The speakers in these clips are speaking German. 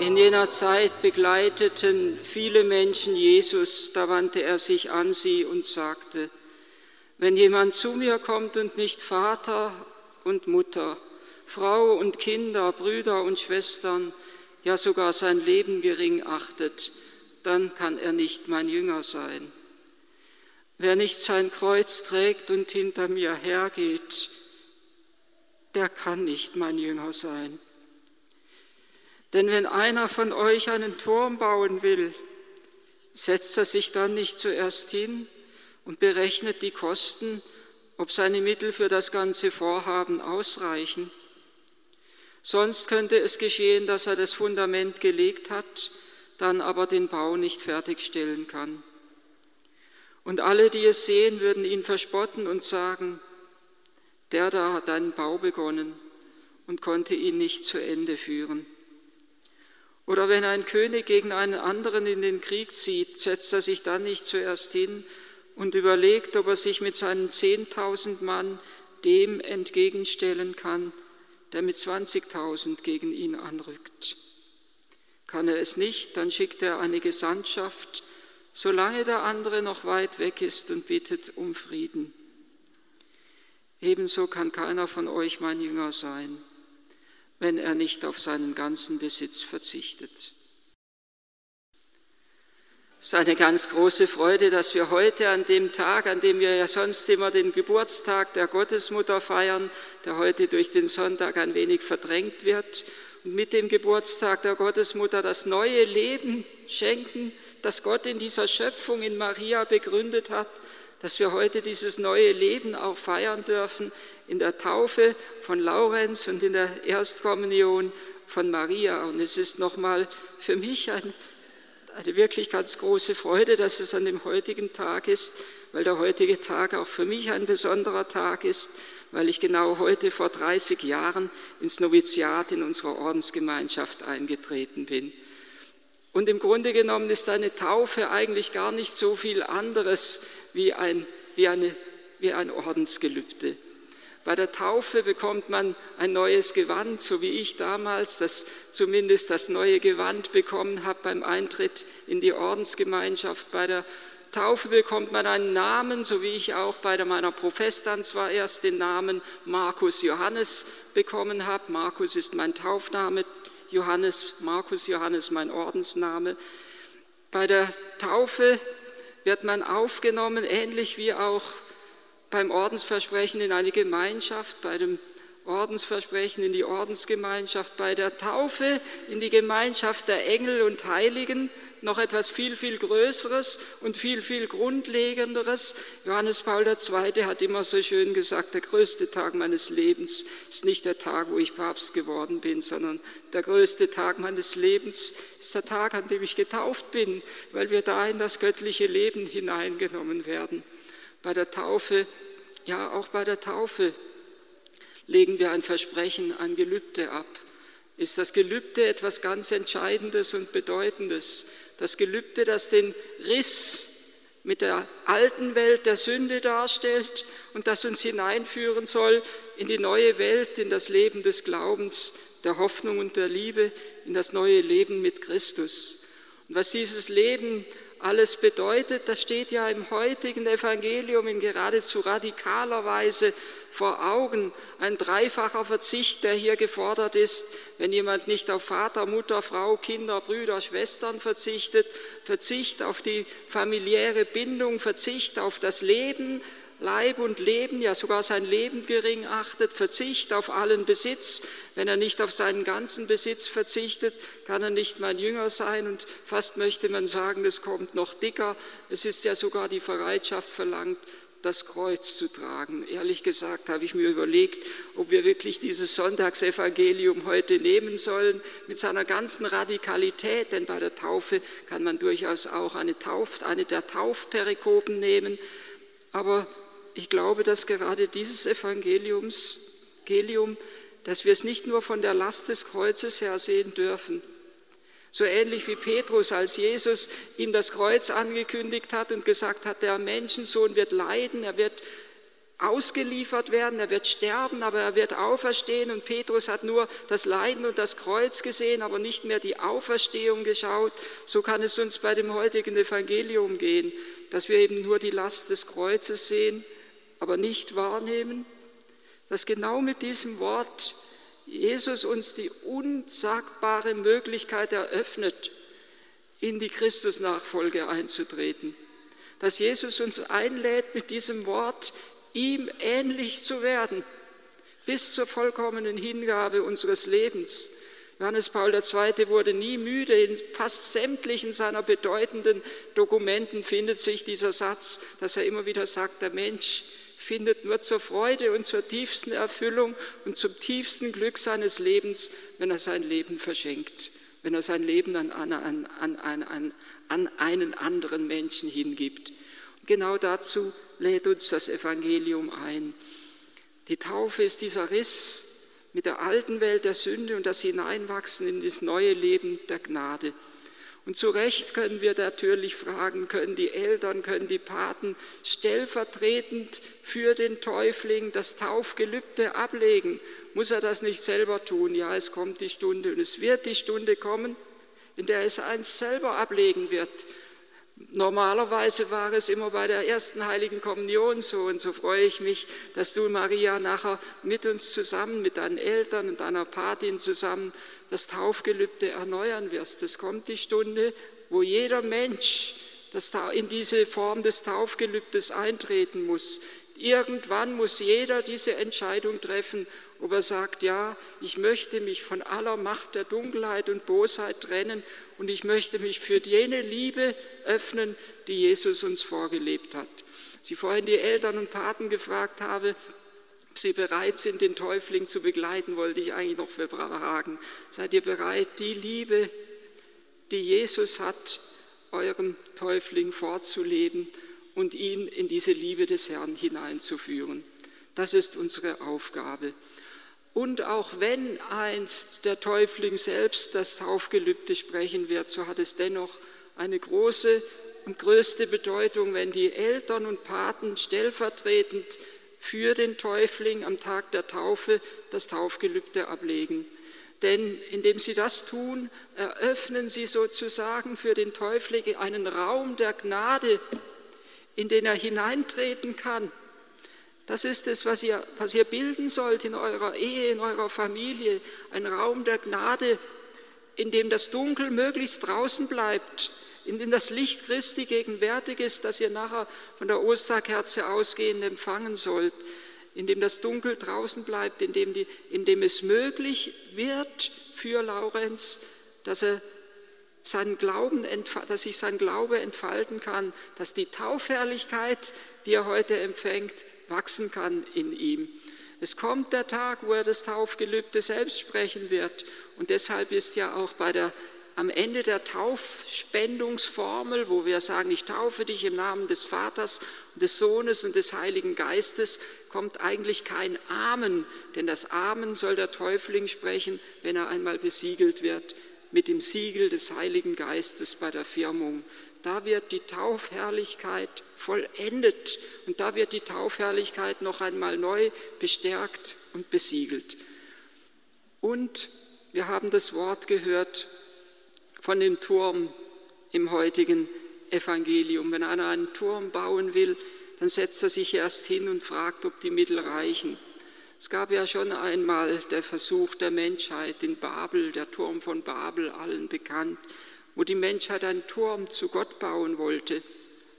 In jener Zeit begleiteten viele Menschen Jesus, da wandte er sich an sie und sagte, wenn jemand zu mir kommt und nicht Vater und Mutter, Frau und Kinder, Brüder und Schwestern, ja sogar sein Leben gering achtet, dann kann er nicht mein Jünger sein. Wer nicht sein Kreuz trägt und hinter mir hergeht, der kann nicht mein Jünger sein. Denn wenn einer von euch einen Turm bauen will, setzt er sich dann nicht zuerst hin und berechnet die Kosten, ob seine Mittel für das ganze Vorhaben ausreichen. Sonst könnte es geschehen, dass er das Fundament gelegt hat, dann aber den Bau nicht fertigstellen kann. Und alle, die es sehen, würden ihn verspotten und sagen, der da hat einen Bau begonnen und konnte ihn nicht zu Ende führen. Oder wenn ein König gegen einen anderen in den Krieg zieht, setzt er sich dann nicht zuerst hin und überlegt, ob er sich mit seinen 10.000 Mann dem entgegenstellen kann, der mit 20.000 gegen ihn anrückt. Kann er es nicht, dann schickt er eine Gesandtschaft, solange der andere noch weit weg ist und bittet um Frieden. Ebenso kann keiner von euch mein Jünger sein wenn er nicht auf seinen ganzen Besitz verzichtet. Es ist eine ganz große Freude, dass wir heute an dem Tag, an dem wir ja sonst immer den Geburtstag der Gottesmutter feiern, der heute durch den Sonntag ein wenig verdrängt wird, und mit dem Geburtstag der Gottesmutter das neue Leben schenken, das Gott in dieser Schöpfung in Maria begründet hat, dass wir heute dieses neue Leben auch feiern dürfen in der Taufe von Laurenz und in der Erstkommunion von Maria. Und es ist nochmal für mich ein, eine wirklich ganz große Freude, dass es an dem heutigen Tag ist, weil der heutige Tag auch für mich ein besonderer Tag ist, weil ich genau heute vor 30 Jahren ins Noviziat in unserer Ordensgemeinschaft eingetreten bin. Und im Grunde genommen ist eine Taufe eigentlich gar nicht so viel anderes wie ein, wie eine, wie ein Ordensgelübde. Bei der Taufe bekommt man ein neues Gewand, so wie ich damals das zumindest das neue Gewand bekommen habe beim Eintritt in die Ordensgemeinschaft. Bei der Taufe bekommt man einen Namen, so wie ich auch bei meiner Professtanz zwar erst den Namen Markus Johannes bekommen habe. Markus ist mein Taufname, Johannes, Markus Johannes mein Ordensname. Bei der Taufe wird man aufgenommen, ähnlich wie auch beim Ordensversprechen in eine Gemeinschaft, bei dem Ordensversprechen in die Ordensgemeinschaft, bei der Taufe in die Gemeinschaft der Engel und Heiligen, noch etwas viel, viel Größeres und viel, viel Grundlegenderes. Johannes Paul II. hat immer so schön gesagt, der größte Tag meines Lebens ist nicht der Tag, wo ich Papst geworden bin, sondern der größte Tag meines Lebens ist der Tag, an dem ich getauft bin, weil wir da in das göttliche Leben hineingenommen werden. Bei der Taufe, ja auch bei der Taufe legen wir ein Versprechen, ein Gelübde ab. Ist das Gelübde etwas ganz Entscheidendes und Bedeutendes? Das Gelübde, das den Riss mit der alten Welt der Sünde darstellt und das uns hineinführen soll in die neue Welt, in das Leben des Glaubens, der Hoffnung und der Liebe, in das neue Leben mit Christus. Und was dieses Leben alles bedeutet, das steht ja im heutigen Evangelium in geradezu radikaler Weise vor Augen. Ein dreifacher Verzicht, der hier gefordert ist, wenn jemand nicht auf Vater, Mutter, Frau, Kinder, Brüder, Schwestern verzichtet, Verzicht auf die familiäre Bindung, Verzicht auf das Leben, Leib und Leben, ja sogar sein Leben gering achtet, Verzicht auf allen Besitz. Wenn er nicht auf seinen ganzen Besitz verzichtet, kann er nicht mein Jünger sein und fast möchte man sagen, es kommt noch dicker. Es ist ja sogar die Bereitschaft verlangt, das Kreuz zu tragen. Ehrlich gesagt habe ich mir überlegt, ob wir wirklich dieses Sonntagsevangelium heute nehmen sollen mit seiner ganzen Radikalität, denn bei der Taufe kann man durchaus auch eine, Tauf, eine der Taufperikopen nehmen. Aber ich glaube, dass gerade dieses Evangeliums, Evangelium, dass wir es nicht nur von der Last des Kreuzes her sehen dürfen, so ähnlich wie Petrus, als Jesus ihm das Kreuz angekündigt hat und gesagt hat, der Menschensohn wird leiden, er wird ausgeliefert werden, er wird sterben, aber er wird auferstehen. Und Petrus hat nur das Leiden und das Kreuz gesehen, aber nicht mehr die Auferstehung geschaut. So kann es uns bei dem heutigen Evangelium gehen, dass wir eben nur die Last des Kreuzes sehen, aber nicht wahrnehmen, dass genau mit diesem Wort Jesus uns die unsagbare Möglichkeit eröffnet, in die Christusnachfolge einzutreten. Dass Jesus uns einlädt, mit diesem Wort ihm ähnlich zu werden, bis zur vollkommenen Hingabe unseres Lebens. Johannes Paul II. wurde nie müde, in fast sämtlichen seiner bedeutenden Dokumenten findet sich dieser Satz, dass er immer wieder sagt, der Mensch findet nur zur Freude und zur tiefsten Erfüllung und zum tiefsten Glück seines Lebens, wenn er sein Leben verschenkt, wenn er sein Leben an, an, an, an, an einen anderen Menschen hingibt. Genau dazu lädt uns das Evangelium ein. Die Taufe ist dieser Riss mit der alten Welt der Sünde und das Hineinwachsen in das neue Leben der Gnade. Und zu Recht können wir natürlich fragen, können die Eltern, können die Paten stellvertretend für den Täufling das Taufgelübde ablegen? Muss er das nicht selber tun? Ja, es kommt die Stunde und es wird die Stunde kommen, in der es eins selber ablegen wird. Normalerweise war es immer bei der ersten heiligen Kommunion so und so freue ich mich, dass du, Maria, nachher mit uns zusammen, mit deinen Eltern und deiner Patin zusammen das Taufgelübde erneuern wirst. Es kommt die Stunde, wo jeder Mensch in diese Form des Taufgelübdes eintreten muss. Irgendwann muss jeder diese Entscheidung treffen, ob er sagt, ja, ich möchte mich von aller Macht der Dunkelheit und Bosheit trennen und ich möchte mich für jene Liebe öffnen, die Jesus uns vorgelebt hat. Sie vorhin die Eltern und Paten gefragt habe, ob sie bereit sind, den Täufling zu begleiten, wollte ich eigentlich noch fragen. Seid ihr bereit, die Liebe, die Jesus hat, eurem Täufling vorzuleben und ihn in diese Liebe des Herrn hineinzuführen? Das ist unsere Aufgabe. Und auch wenn einst der Täufling selbst das Taufgelübde sprechen wird, so hat es dennoch eine große und größte Bedeutung, wenn die Eltern und Paten stellvertretend für den Täufling am Tag der Taufe das Taufgelübde ablegen. Denn indem sie das tun, eröffnen sie sozusagen für den Täufling einen Raum der Gnade, in den er hineintreten kann das ist es, was ihr, was ihr bilden sollt in eurer Ehe, in eurer Familie. Ein Raum der Gnade, in dem das Dunkel möglichst draußen bleibt, in dem das Licht Christi gegenwärtig ist, das ihr nachher von der Osterkerze ausgehend empfangen sollt, in dem das Dunkel draußen bleibt, in dem, die, in dem es möglich wird für Laurenz, dass er seinen Glauben, dass sich sein Glaube entfalten kann, dass die Taufherrlichkeit, die er heute empfängt, wachsen kann in ihm. Es kommt der Tag, wo er das Taufgelübde selbst sprechen wird. Und deshalb ist ja auch bei der, am Ende der Taufspendungsformel, wo wir sagen, ich taufe dich im Namen des Vaters, des Sohnes und des Heiligen Geistes, kommt eigentlich kein Amen, denn das Amen soll der Täufling sprechen, wenn er einmal besiegelt wird mit dem Siegel des Heiligen Geistes bei der Firmung da wird die Taufherrlichkeit vollendet und da wird die Taufherrlichkeit noch einmal neu bestärkt und besiegelt. Und wir haben das Wort gehört von dem Turm im heutigen Evangelium. Wenn einer einen Turm bauen will, dann setzt er sich erst hin und fragt, ob die Mittel reichen. Es gab ja schon einmal der Versuch der Menschheit in Babel, der Turm von Babel, allen bekannt wo die Menschheit einen Turm zu Gott bauen wollte,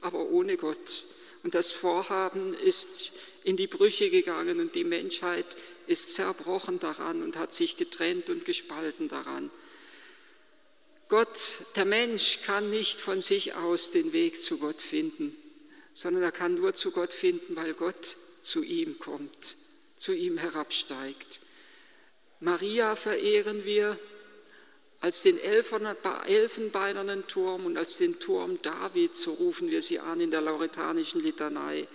aber ohne Gott. Und das Vorhaben ist in die Brüche gegangen und die Menschheit ist zerbrochen daran und hat sich getrennt und gespalten daran. Gott, der Mensch kann nicht von sich aus den Weg zu Gott finden, sondern er kann nur zu Gott finden, weil Gott zu ihm kommt, zu ihm herabsteigt. Maria verehren wir als den elfenbeinernen Turm und als den Turm David, so rufen wir sie an in der lauretanischen Litanei.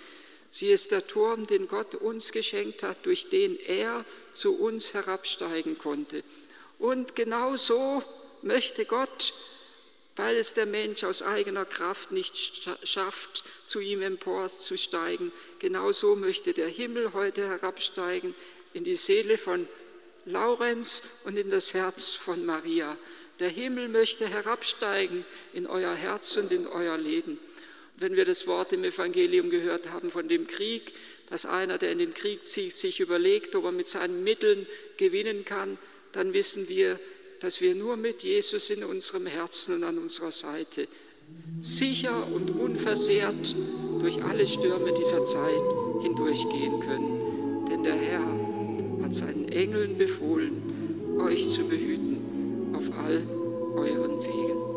Sie ist der Turm, den Gott uns geschenkt hat, durch den er zu uns herabsteigen konnte. Und genau so möchte Gott weil es der Mensch aus eigener Kraft nicht schafft, zu ihm emporzusteigen. Genauso möchte der Himmel heute herabsteigen in die Seele von Laurenz und in das Herz von Maria. Der Himmel möchte herabsteigen in euer Herz und in euer Leben. Und wenn wir das Wort im Evangelium gehört haben von dem Krieg, dass einer, der in den Krieg zieht, sich überlegt, ob er mit seinen Mitteln gewinnen kann, dann wissen wir, dass wir nur mit Jesus in unserem Herzen und an unserer Seite sicher und unversehrt durch alle Stürme dieser Zeit hindurchgehen können. Denn der Herr hat seinen Engeln befohlen, euch zu behüten auf all euren Wegen.